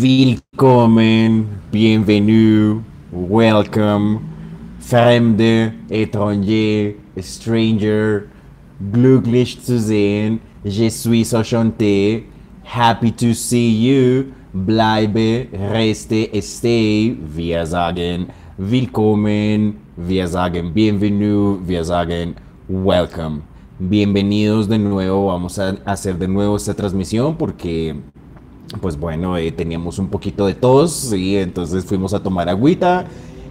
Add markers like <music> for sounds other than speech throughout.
Willkommen, bienvenue, welcome, Fremde, étranger, stranger, glücklich zu sehen, je suis enchanté, happy to see you, bleibe, reste, stay, wir sagen willkommen, wir sagen bienvenue, wir welcome. Bienvenidos de nuevo, vamos a hacer de nuevo esta transmisión porque pues bueno, eh, teníamos un poquito de tos, y entonces fuimos a tomar agüita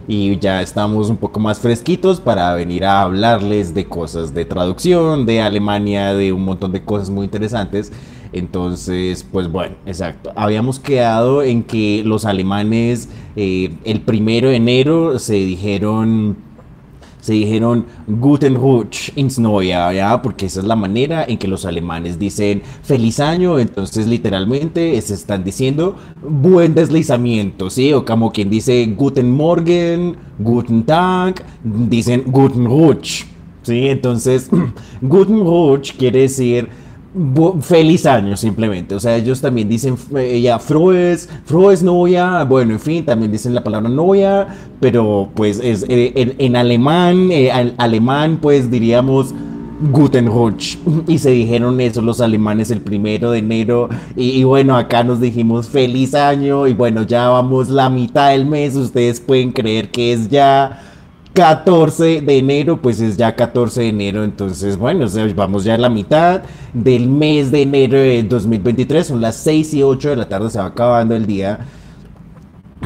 y ya estamos un poco más fresquitos para venir a hablarles de cosas de traducción, de Alemania, de un montón de cosas muy interesantes. Entonces, pues bueno, exacto. Habíamos quedado en que los alemanes eh, el primero de enero se dijeron se dijeron Guten Rutsch ins Neue, ¿ya? Porque esa es la manera en que los alemanes dicen feliz año, entonces literalmente se están diciendo buen deslizamiento, ¿sí? O como quien dice Guten Morgen, Guten Tag, dicen Guten Rutsch, ¿sí? Entonces, <clears throat> Guten Rutsch quiere decir feliz año simplemente. O sea, ellos también dicen eh, ya froes, froes novia, bueno, en fin, también dicen la palabra novia, pero pues es eh, en, alemán, eh, alemán pues diríamos Guten Rutsch. Y se dijeron eso los alemanes el primero de enero. Y, bueno, acá nos dijimos feliz año. Y bueno, ya vamos la mitad del mes. Ustedes pueden creer que es ya 14 de enero, pues es ya 14 de enero, entonces bueno, vamos ya a la mitad del mes de enero de 2023, son las 6 y 8 de la tarde, se va acabando el día.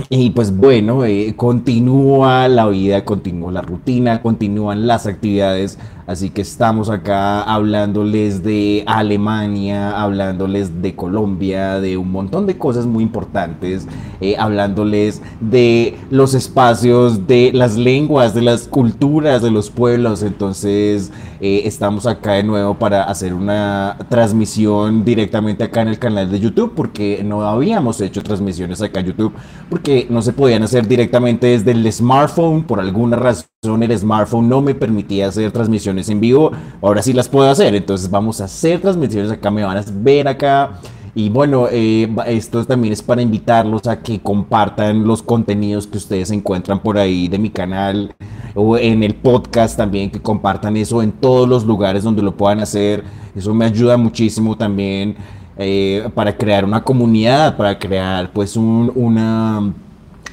Y pues bueno, eh, continúa la vida, continúa la rutina, continúan las actividades Así que estamos acá hablándoles de Alemania, hablándoles de Colombia, de un montón de cosas muy importantes, eh, hablándoles de los espacios, de las lenguas, de las culturas de los pueblos. Entonces eh, estamos acá de nuevo para hacer una transmisión directamente acá en el canal de YouTube, porque no habíamos hecho transmisiones acá en YouTube, porque no se podían hacer directamente desde el smartphone por alguna razón el smartphone no me permitía hacer transmisiones en vivo, ahora sí las puedo hacer, entonces vamos a hacer transmisiones acá, me van a ver acá. Y bueno, eh, esto también es para invitarlos a que compartan los contenidos que ustedes encuentran por ahí de mi canal o en el podcast también, que compartan eso en todos los lugares donde lo puedan hacer. Eso me ayuda muchísimo también eh, para crear una comunidad, para crear pues un, una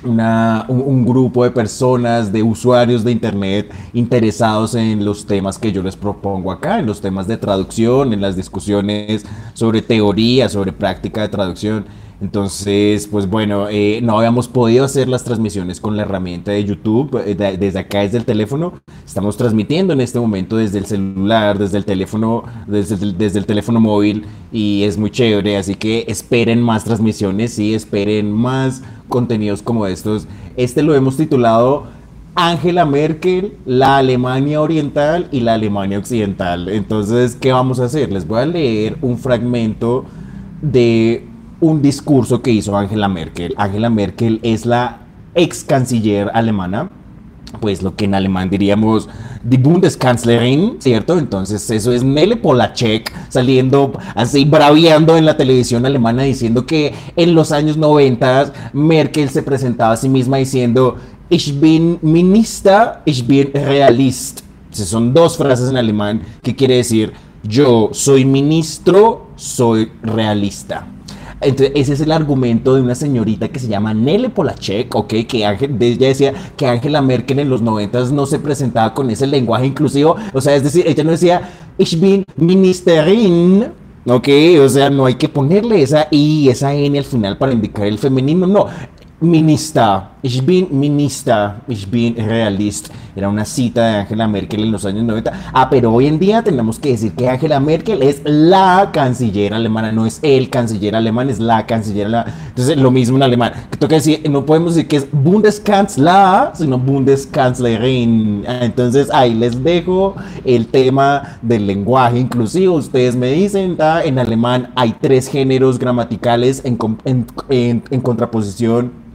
una, un, grupo de personas, de usuarios de Internet interesados en los temas que yo les propongo acá, en los temas de traducción, en las discusiones sobre teoría, sobre práctica de traducción. Entonces, pues bueno, eh, no habíamos podido hacer las transmisiones con la herramienta de YouTube eh, desde acá, desde el teléfono. Estamos transmitiendo en este momento desde el celular, desde el teléfono, desde el, desde el teléfono móvil y es muy chévere. Así que esperen más transmisiones, sí, esperen más contenidos como estos. Este lo hemos titulado Angela Merkel, la Alemania Oriental y la Alemania Occidental. Entonces, ¿qué vamos a hacer? Les voy a leer un fragmento de un discurso que hizo Angela Merkel. Angela Merkel es la ex canciller alemana, pues lo que en alemán diríamos die Bundeskanzlerin, ¿cierto? Entonces eso es Nele Polacek saliendo así braviando en la televisión alemana diciendo que en los años 90 Merkel se presentaba a sí misma diciendo Ich bin Minister, ich bin Realist. son dos frases en alemán que quiere decir yo soy ministro, soy realista. Entonces, ese es el argumento de una señorita que se llama Nele Polachek, ¿ok? Que Ángel, ella decía que Angela Merkel en los 90 no se presentaba con ese lenguaje inclusivo. O sea, es decir, ella no decía, ich bin Ministerin, ¿ok? O sea, no hay que ponerle esa I, esa N al final para indicar el femenino, no. Minister, ich bin Minister, ich bin Realist. Era una cita de Angela Merkel en los años 90. Ah, pero hoy en día tenemos que decir que Angela Merkel es la canciller alemana, no es el canciller alemán, es la canciller alemana. Entonces, lo mismo en alemán. Toca decir, no podemos decir que es Bundeskanzler, sino Bundeskanzlerin. Entonces, ahí les dejo el tema del lenguaje inclusivo. Ustedes me dicen, en alemán hay tres géneros gramaticales en, en, en contraposición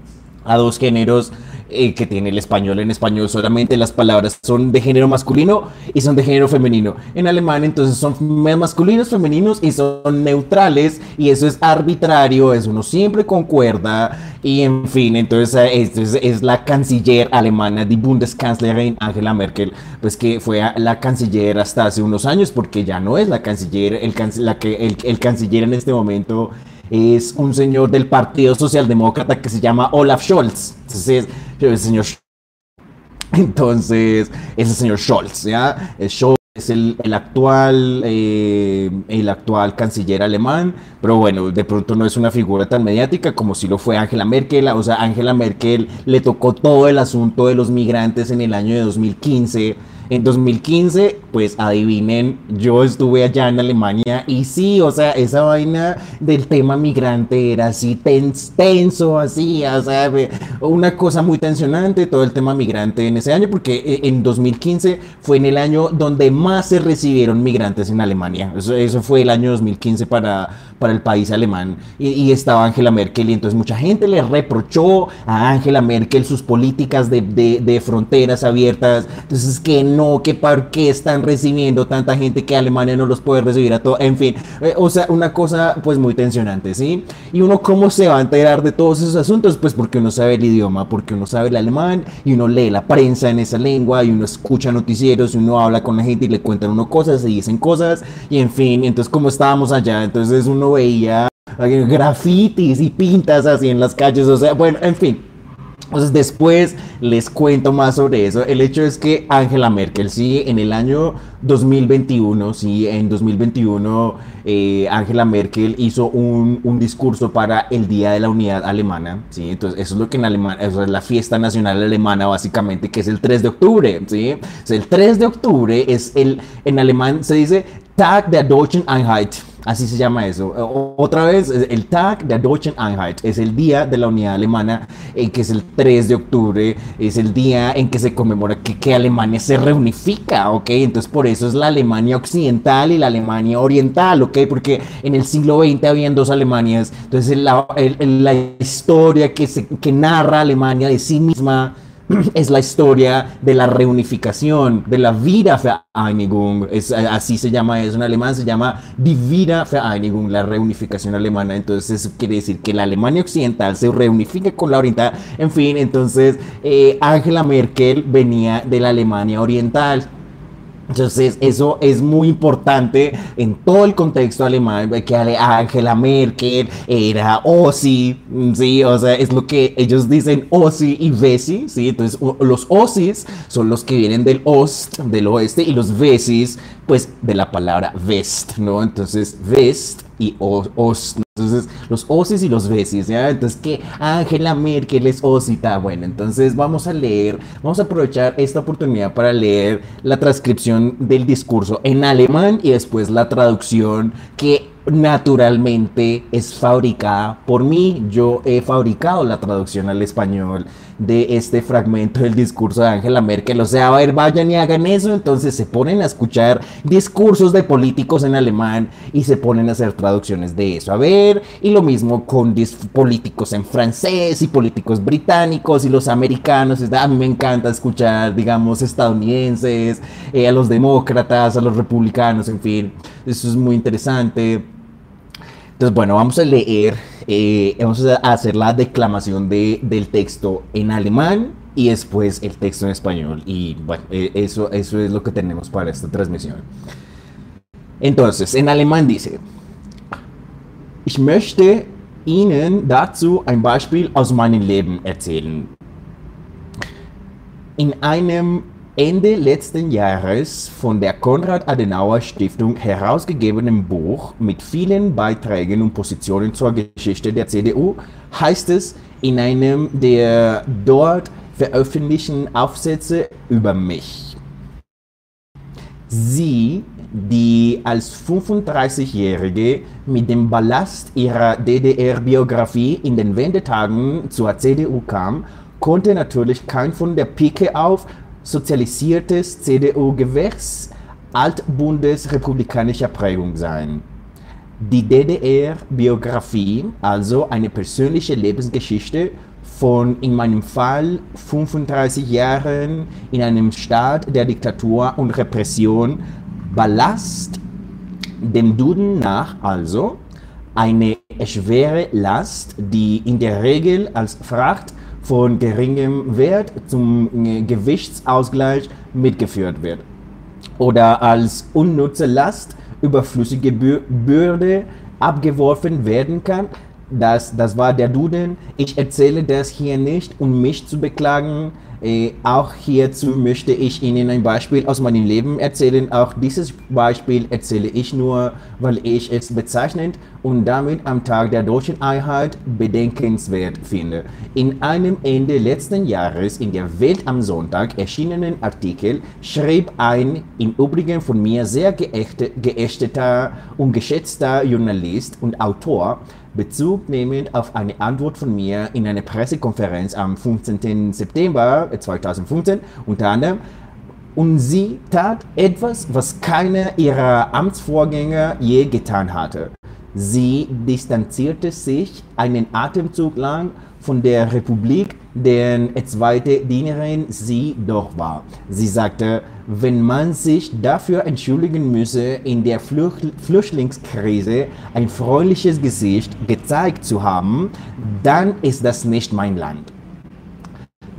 a dos géneros eh, que tiene el español. En español solamente las palabras son de género masculino y son de género femenino. En alemán entonces son masculinos, femeninos y son neutrales y eso es arbitrario, eso uno siempre concuerda y en fin, entonces es, es, la canciller alemana, die Bundeskanzlerin Angela Merkel, pues que fue la canciller hasta hace unos años porque ya no es la canciller, el, la que, el, el canciller en este momento es un señor del Partido Socialdemócrata que se llama Olaf Scholz. Entonces, el señor entonces, es el señor Scholz, ¿ya? Scholz es el, actual, eh, el actual canciller alemán, pero bueno, de pronto no es una figura tan mediática como si lo fue Angela Merkel. O sea, Angela Merkel le tocó todo el asunto de los migrantes en el año de 2015 en 2015, pues adivinen, yo estuve allá en Alemania y sí, o sea, esa vaina del tema migrante era así tenso, así, o sea, una cosa muy tensionante, todo el tema migrante en ese año, porque eh, en 2015 fue en el año donde más se recibieron migrantes en Alemania. Eso, fue el año 2015 para, para el país alemán. Y, estaba Angela Merkel y entonces mucha gente le reprochó a Angela Merkel sus políticas de, de, de fronteras abiertas. Entonces, que no que por qué están recibiendo tanta gente que Alemania no los puede recibir a todo, en fin, eh, o sea, una cosa pues muy tensionante, ¿sí? Y uno cómo se va a enterar de todos esos asuntos, pues porque uno sabe el idioma, porque uno sabe el alemán y uno lee la prensa en esa lengua y uno escucha noticieros y uno habla con la gente y le cuentan uno cosas, y dicen cosas y en fin, entonces como estábamos allá, entonces uno veía grafitis y pintas así en las calles, o sea, bueno, en fin. Entonces después les cuento más sobre eso. El hecho es que Angela Merkel, sí, en el año 2021, sí, en 2021 eh, Angela Merkel hizo un, un, discurso para el Día de la Unidad Alemana, sí, entonces eso es lo que en Alemania, eso es la fiesta nacional alemana básicamente, que es el 3 de octubre, sí. el 3 de octubre es el, en alemán se dice Tag der Deutschen Einheit. Así se llama eso. Otra vez, el Tag der Deutschen Einheit es el día de la unidad alemana, eh, que es el 3 de octubre, es el día en que se conmemora que, Alemania se reunifica, ¿ok? Entonces por eso es la Alemania occidental y la Alemania oriental, ¿ok? Porque en el siglo XX habían dos Alemanias, entonces la, la historia que, se, que narra Alemania de sí misma <clears throat> es la historia de la reunificación, de la Wiedervereinigung, es, así se llama eso en alemán, se llama Die Wiedervereinigung, la reunificación alemana, entonces quiere decir que la Alemania occidental se reunifica con la oriental, en fin, entonces eh, Angela Merkel venía de la Alemania oriental, entonces, eso es muy importante en todo el contexto alemán, que Angela Merkel era Ossi, ¿sí? O sea, es lo que ellos dicen Ossi y Wessi, ¿sí? Entonces, los Ossis son los que vienen del Ost, del oeste, y los Wessis, pues, de la palabra West, ¿no? Entonces, West y Ost, entonces, los osis y los besis, ¿ya? Entonces, que Angela Merkel es osita. Bueno, entonces vamos a leer, vamos a aprovechar esta oportunidad para leer la transcripción del discurso en alemán y después la traducción que naturalmente es fabricada por mí. Yo he fabricado la traducción al español de este fragmento del discurso de Angela Merkel. O sea, a ver, vayan y hagan eso. Entonces se ponen a escuchar discursos de políticos en alemán y se ponen a hacer traducciones de eso. A ver, y lo mismo con políticos en francés y políticos británicos y los americanos. A mí me encanta escuchar, digamos, estadounidenses, eh, a los demócratas, a los republicanos, en fin. Eso es muy interesante. Entonces, bueno, vamos a leer, eh, vamos a hacer la declamación de, del texto en alemán y después el texto en español. Y bueno, eh, eso, eso es lo que tenemos para esta transmisión. Entonces, en alemán dice, Ich möchte Ihnen dazu ein Beispiel aus meinem Leben erzählen. In einem Ende letzten Jahres von der Konrad-Adenauer-Stiftung herausgegebenen Buch mit vielen Beiträgen und Positionen zur Geschichte der CDU heißt es in einem der dort veröffentlichten Aufsätze über mich. Sie, die als 35-Jährige mit dem Ballast ihrer DDR-Biografie in den Wendetagen zur CDU kam, konnte natürlich kein von der Pike auf sozialisiertes CDU-Gewächs altbundesrepublikanischer Prägung sein. Die DDR-Biografie, also eine persönliche Lebensgeschichte von in meinem Fall 35 Jahren in einem Staat der Diktatur und Repression, Ballast dem Duden nach also eine schwere Last, die in der Regel als Fracht von geringem Wert zum Gewichtsausgleich mitgeführt wird oder als unnütze Last, überflüssige Bürde abgeworfen werden kann. Das, das war der Duden. Ich erzähle das hier nicht, um mich zu beklagen, äh, auch hierzu möchte ich Ihnen ein Beispiel aus meinem Leben erzählen. Auch dieses Beispiel erzähle ich nur, weil ich es bezeichnend und damit am Tag der deutschen Einheit bedenkenswert finde. In einem Ende letzten Jahres in der Welt am Sonntag erschienenen Artikel schrieb ein im Übrigen von mir sehr geächteter und geschätzter Journalist und Autor Bezug nehmend auf eine Antwort von mir in einer Pressekonferenz am 15. September 2015 unter anderem. Und sie tat etwas, was keiner ihrer Amtsvorgänger je getan hatte. Sie distanzierte sich einen Atemzug lang von der Republik, deren zweite Dienerin sie doch war. Sie sagte, wenn man sich dafür entschuldigen müsse, in der Flüchtlingskrise ein freundliches Gesicht gezeigt zu haben, dann ist das nicht mein Land.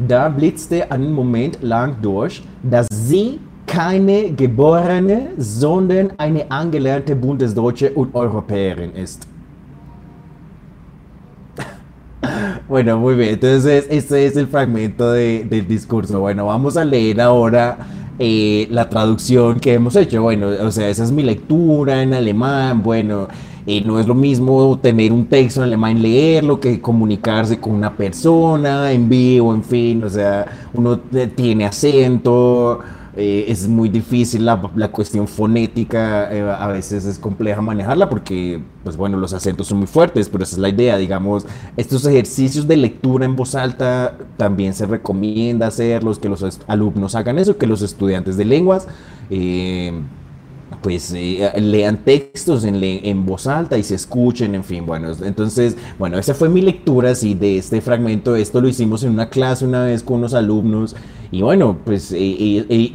Da blitzte einen Moment lang durch, dass sie keine geborene, sondern eine angelernte Bundesdeutsche und Europäerin ist. <laughs> Bueno, muy bien. Entonces, este es el fragmento de, del discurso. Bueno, vamos a leer ahora eh, la traducción que hemos hecho. Bueno, o sea, esa es mi lectura en alemán. Bueno, eh, no es lo mismo tener un texto en alemán, leerlo, que comunicarse con una persona en vivo, en fin. O sea, uno tiene acento. Eh, es muy difícil la, la cuestión fonética, eh, a veces es compleja manejarla porque, pues bueno, los acentos son muy fuertes, pero esa es la idea, digamos, estos ejercicios de lectura en voz alta también se recomienda hacerlos, que los alumnos hagan eso, que los estudiantes de lenguas... Eh, pues lean textos en, en, voz alta y se escuchen, en fin, bueno, entonces, bueno, esa fue mi lectura, así, de este fragmento, esto lo hicimos en una clase una vez con unos alumnos, y bueno, pues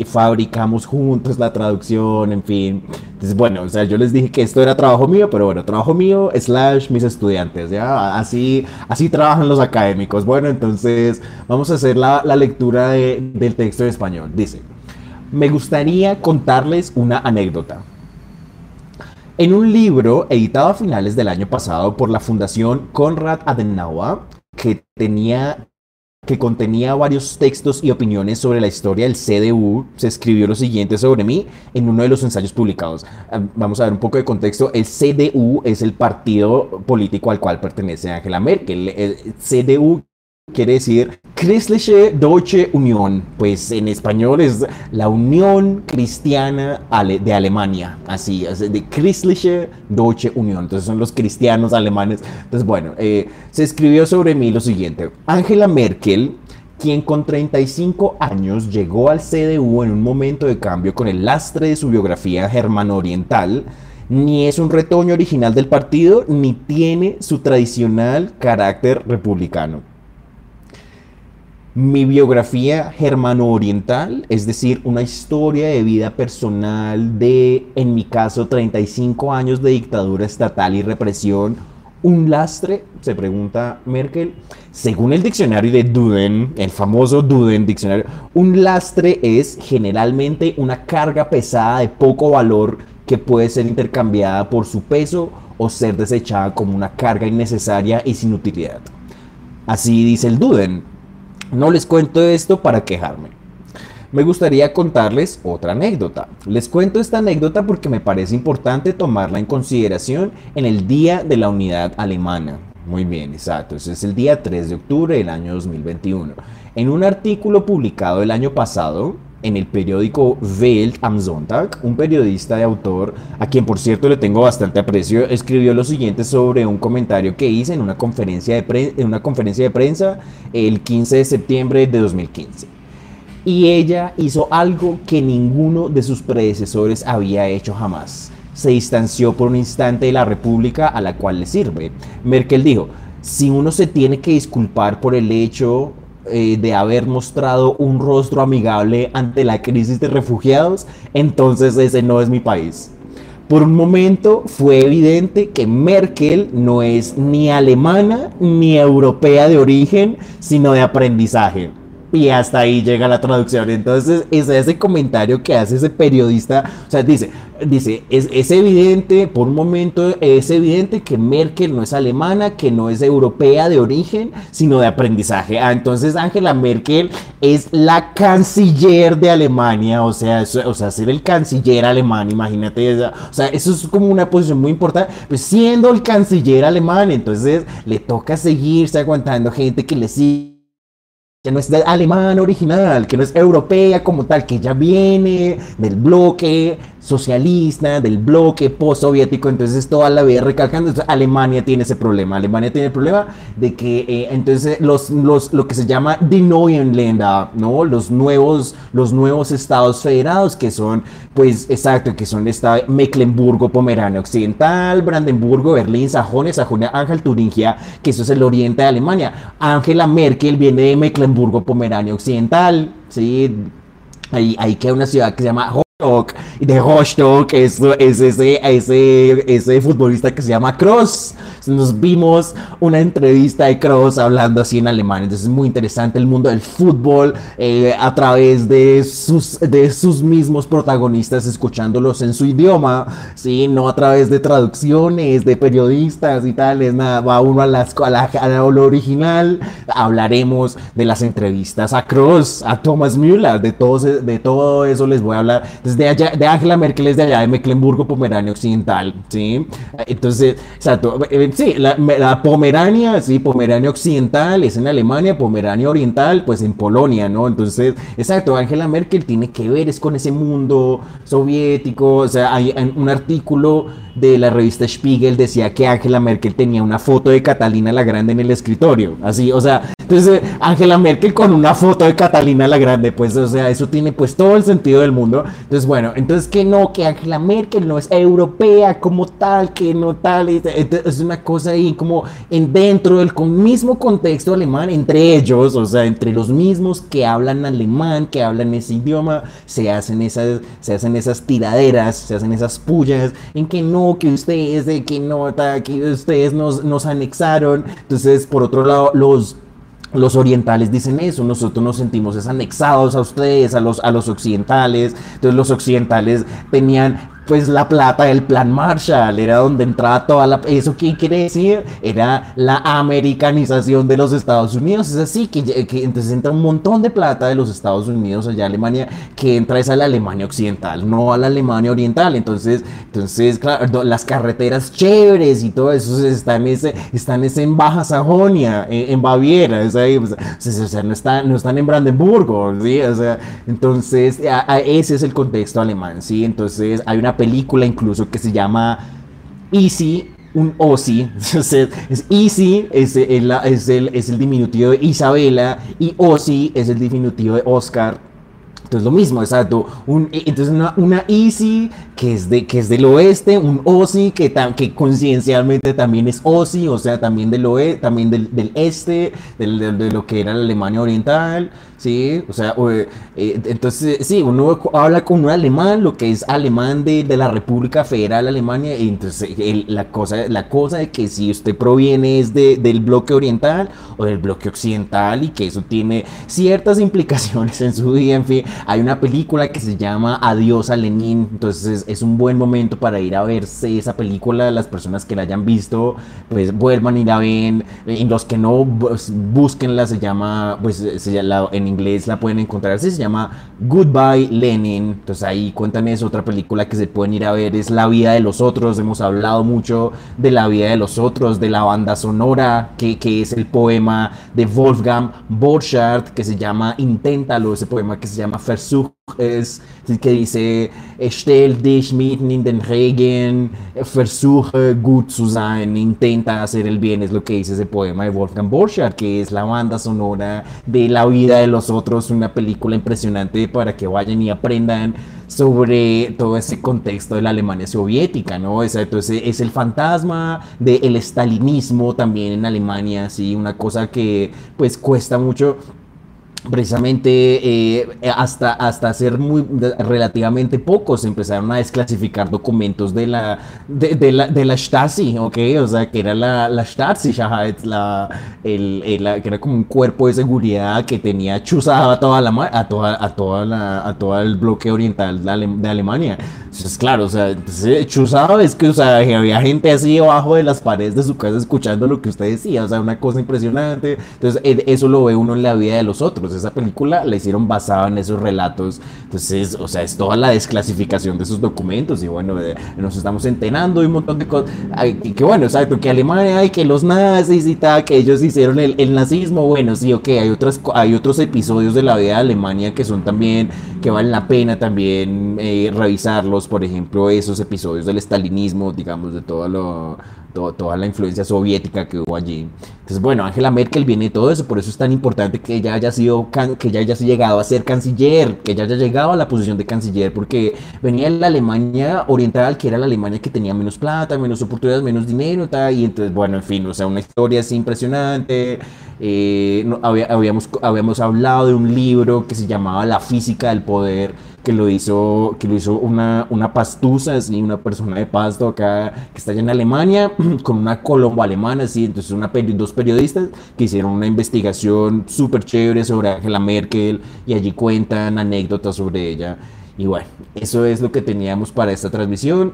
fabricamos juntos la traducción, en fin. Entonces, bueno, o sea, yo les dije que esto era trabajo mío, pero bueno, trabajo mío slash mis estudiantes, ¿ya? Así, así trabajan los académicos. Bueno, entonces vamos a hacer la, la lectura del texto en español. Dice, me gustaría contarles una anécdota. En un libro editado a finales del año pasado por la Fundación Konrad Adenauer, que tenía que contenía varios textos y opiniones sobre la historia del CDU, se escribió lo siguiente sobre mí en uno de los ensayos publicados. Vamos a ver un poco de contexto. El CDU es el partido político al cual pertenece Angela Merkel. El CDU quiere decir Christliche Deutsche Union, pues en español es la Unión Cristiana de Alemania, así, de Christliche Deutsche Union, entonces son los cristianos alemanes. Entonces, bueno, eh, se escribió sobre mí lo siguiente, Angela Merkel, quien con 35 años llegó al CDU en un momento de cambio con el lastre de su biografía germano-oriental, ni es un retoño original del partido, ni tiene su tradicional carácter republicano mi biografía germano-oriental, es decir, una historia de vida personal de, en mi caso, 35 años de dictadura estatal y represión, un lastre, se pregunta Merkel. Según el diccionario de Duden, el famoso Duden diccionario, un lastre es generalmente una carga pesada de poco valor que puede ser intercambiada por su peso o ser desechada como una carga innecesaria y sin utilidad. Así dice el Duden. No les cuento esto para quejarme. Me gustaría contarles otra anécdota. Les cuento esta anécdota porque me parece importante tomarla en consideración en el Día de la Unidad Alemana. Muy bien, exacto. Ese es el día 3 de octubre del año 2021. En un artículo publicado el año pasado, en el periódico Welt am Sonntag, un periodista de autor, a quien por cierto le tengo bastante aprecio, escribió lo siguiente sobre un comentario que hice en una conferencia de, en una conferencia de prensa el 15 de septiembre de 2015. Y ella hizo algo que ninguno de sus predecesores había hecho jamás. se distanció por un instante de la república a la cual le sirve. Merkel dijo, si uno se tiene que disculpar por el hecho eh, de haber mostrado un rostro amigable ante la crisis de refugiados, entonces ese no es mi país. Por un momento fue evidente que Merkel no es ni alemana ni europea de origen, sino de aprendizaje. Y hasta ahí llega la traducción. Entonces, es ese comentario que hace ese periodista. O sea, dice, dice es, es, evidente, por un momento, es evidente que Merkel no es alemana, que no es europea de origen, sino de aprendizaje. Ah, entonces, Angela Merkel es la canciller de Alemania. O sea, o sea, ser el canciller alemán, imagínate. O sea, eso es como una posición muy importante. Pues siendo el canciller alemán, entonces le toca seguirse aguantando gente que le sigue no es alemana original, que no es europea como tal, que ya viene del bloque socialista, del bloque postsoviético, entonces toda la vida recalcando, Alemania tiene ese problema, Alemania tiene el problema de que eh, entonces los, los, lo que se llama Die ¿no? Los nuevos, los nuevos estados federados que son, pues exacto, que son esta Mecklenburgo, Pomerania Occidental, Brandenburgo, Berlín, Sajonia, Sajonia, Ángel, Turingia, que eso es el oriente de Alemania. Angela Merkel viene de Mecklenburgo, Pomerania Occidental, ¿sí? Ahí, ahí queda una ciudad que se llama y de Rostock es, es ese, ese, ese futbolista que se llama Cross. Nos vimos una entrevista de Cross hablando así en alemán. Entonces es muy interesante el mundo del fútbol eh, a través de sus, de sus mismos protagonistas, escuchándolos en su idioma, ¿sí? no a través de traducciones de periodistas y tal. Es nada, va uno a, las, a, la, a lo original. Hablaremos de las entrevistas a Cross, a Thomas Müller, de todo, de todo eso les voy a hablar de allá, de Angela Merkel es de allá de Mecklenburgo, Pomerania Occidental, ¿sí? Entonces, exacto, sí, la, Pomerania, sí, Pomerania Occidental es en Alemania, Pomerania Oriental, pues en Polonia, ¿no? Entonces, exacto, Angela Merkel tiene que ver es con ese mundo soviético, o sea, hay un artículo de la revista Spiegel decía que Angela Merkel tenía una foto de Catalina la Grande en el escritorio, así, o sea, entonces Angela Merkel con una foto de Catalina la Grande, pues, o sea, eso tiene pues todo el sentido del mundo. Entonces, bueno, entonces que no, que Angela Merkel no es europea como tal, que no tal, es una cosa ahí como en dentro del mismo contexto alemán, entre ellos, o sea, entre los mismos que hablan alemán, que hablan ese idioma, se hacen esas, se hacen esas tiraderas, se hacen esas pullas en que no, que ustedes, de que no, que ustedes nos, nos anexaron. Entonces, por otro lado, los los orientales dicen eso, nosotros nos sentimos anexados a ustedes, a los, a los occidentales. Entonces los occidentales tenían pues la plata del plan Marshall, era donde entraba toda la... ¿Eso qué quiere decir? Era la americanización de los Estados Unidos, es así, que, entonces entra un montón de plata de los Estados Unidos allá a Alemania, que entra es a la Alemania occidental, no a la Alemania oriental, entonces, entonces claro, las carreteras chéveres y todo eso están, ese, están en Baja Sajonia, en, Baviera, es ahí, no, están, no están en Brandenburgo, ¿sí? O sea, entonces ese es el contexto alemán, ¿sí? Entonces hay una película incluso que se llama Easy, un Ozzy. <laughs> es Easy, es el, es, el, es el diminutivo de Isabela, y Ozzy es el diminutivo de Oscar. Entonces lo mismo, exacto. Un, entonces una, una Easy que es, de, que es del oeste, un Ozzy que, que conciencialmente también es Ozzy, o sea, también del oeste, también del, del este, del, de lo que era la Alemania Oriental. ¿sí? O sea, eh, entonces, sí, uno habla con un alemán, lo que es alemán de, de la República Federal Alemania, y entonces la, cosa, la cosa de que si usted proviene es de, del bloque oriental o del bloque occidental y que eso tiene ciertas implicaciones en su vida, en fin, hay una película que se llama Adiós a Lenin, entonces es un buen momento para ir a verse esa película, las personas que la hayan visto, pues vuelvan y la ven, en los que no, pues, búsquenla, se llama, pues se llama, en inglés la pueden encontrar así, se llama Goodbye Lenin. Entonces ahí cuentan eso, otra película que se pueden ir a ver es La vida de los otros. Hemos hablado mucho de la vida de los otros, de la banda sonora, que, que es el poema de Wolfgang Borchardt, que se llama Inténtalo, ese poema que se llama Versuch ist, que dice, stell dich mitten in den Regen, versuche gut zu sein, intenta hacer el bien, es lo que dice ese poema de Wolfgang Borchardt, que es la banda sonora de la vida de los otros, una película impresionante para que vayan y aprendan sobre todo ese contexto de la Alemania soviética, ¿no? entonces es el fantasma del estalinismo también en Alemania, sí, una cosa que pues cuesta mucho precisamente eh, hasta, hasta ser muy relativamente pocos empezaron a desclasificar documentos de la de, la, de la Stasi, ¿ok? O sea, que era la, la Stasi, la, el, el, que era como un cuerpo de seguridad que tenía chuzada a toda la a toda, a toda la, a todo el bloque oriental de, Alemania. Entonces, claro, o sea, chuzado es que, o sea, había gente así debajo de las paredes de su casa escuchando lo que usted decía, o sea, una cosa impresionante. Entonces, e, eso lo ve uno en la vida de los otros. Pues esa película la hicieron basada en esos relatos. Entonces, o sea, es toda la desclasificación de esos documentos. Y bueno, nos estamos enterando de un montón de cosas. Que, bueno, exacto, que Alemania, y que los nazis y tal, que ellos hicieron el, nazismo. Bueno, sí, ok, hay, otras, hay otros episodios de la vida de Alemania que son también, que valen la pena también eh, revisarlos. Por ejemplo, esos episodios del estalinismo, digamos, de todo lo toda la influencia soviética que hubo allí. Entonces, bueno, Angela Merkel viene de todo eso, por eso es tan importante que ella haya sido, que ella haya llegado a ser canciller, que ella haya llegado a la posición de canciller, porque venía de la Alemania oriental, que era la Alemania que tenía menos plata, menos oportunidades, menos dinero, y entonces, bueno, en fin, o sea, una historia así impresionante. Eh, habíamos, habíamos hablado de un libro que se llamaba La física del poder, que lo hizo, que lo hizo una, una pastusa, así, una persona de pasto acá, que está allá en Alemania, <clears throat> con una colombo-alemana, así, entonces dos periodistas que hicieron una investigación súper chévere sobre Angela Merkel y allí cuentan anécdotas sobre ella. Y bueno, eso es lo que teníamos para esta transmisión.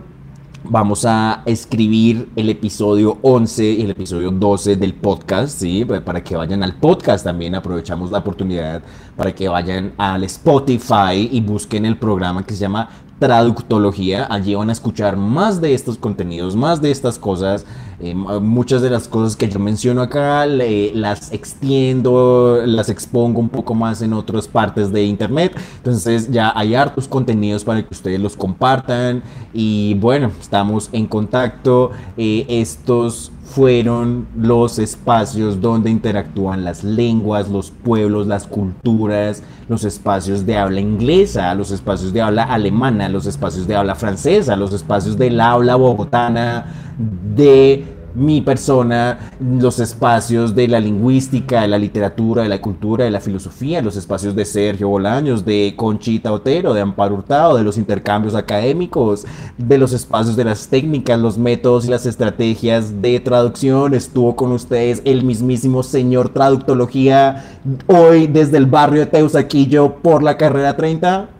Vamos a escribir el episodio 11 y el episodio 12 del podcast, ¿sí? Para que vayan al podcast también. Aprovechamos la oportunidad para que vayan al Spotify y busquen el programa que se llama Traductología. Allí van a escuchar más de estos contenidos, más de estas cosas. Eh, muchas de las cosas que yo menciono acá las extiendo, las expongo un poco más en otras partes de internet. Entonces ya hay hartos contenidos para que ustedes los compartan. Y bueno, estamos en contacto. Eh, estos fueron los espacios donde interactúan las lenguas, los pueblos, las culturas, los espacios de habla inglesa, los espacios de habla alemana, los espacios de habla francesa, los espacios del habla bogotana, de mi persona, los espacios de la lingüística, de la literatura, de la cultura, de la filosofía, los espacios de Sergio Bolaños, de Conchita Otero, de Amparo Hurtado, de los intercambios académicos, de los espacios de las técnicas, los métodos y las estrategias de traducción. Estuvo con ustedes el mismísimo señor Traductología hoy desde el barrio de Teusaquillo por la carrera 30.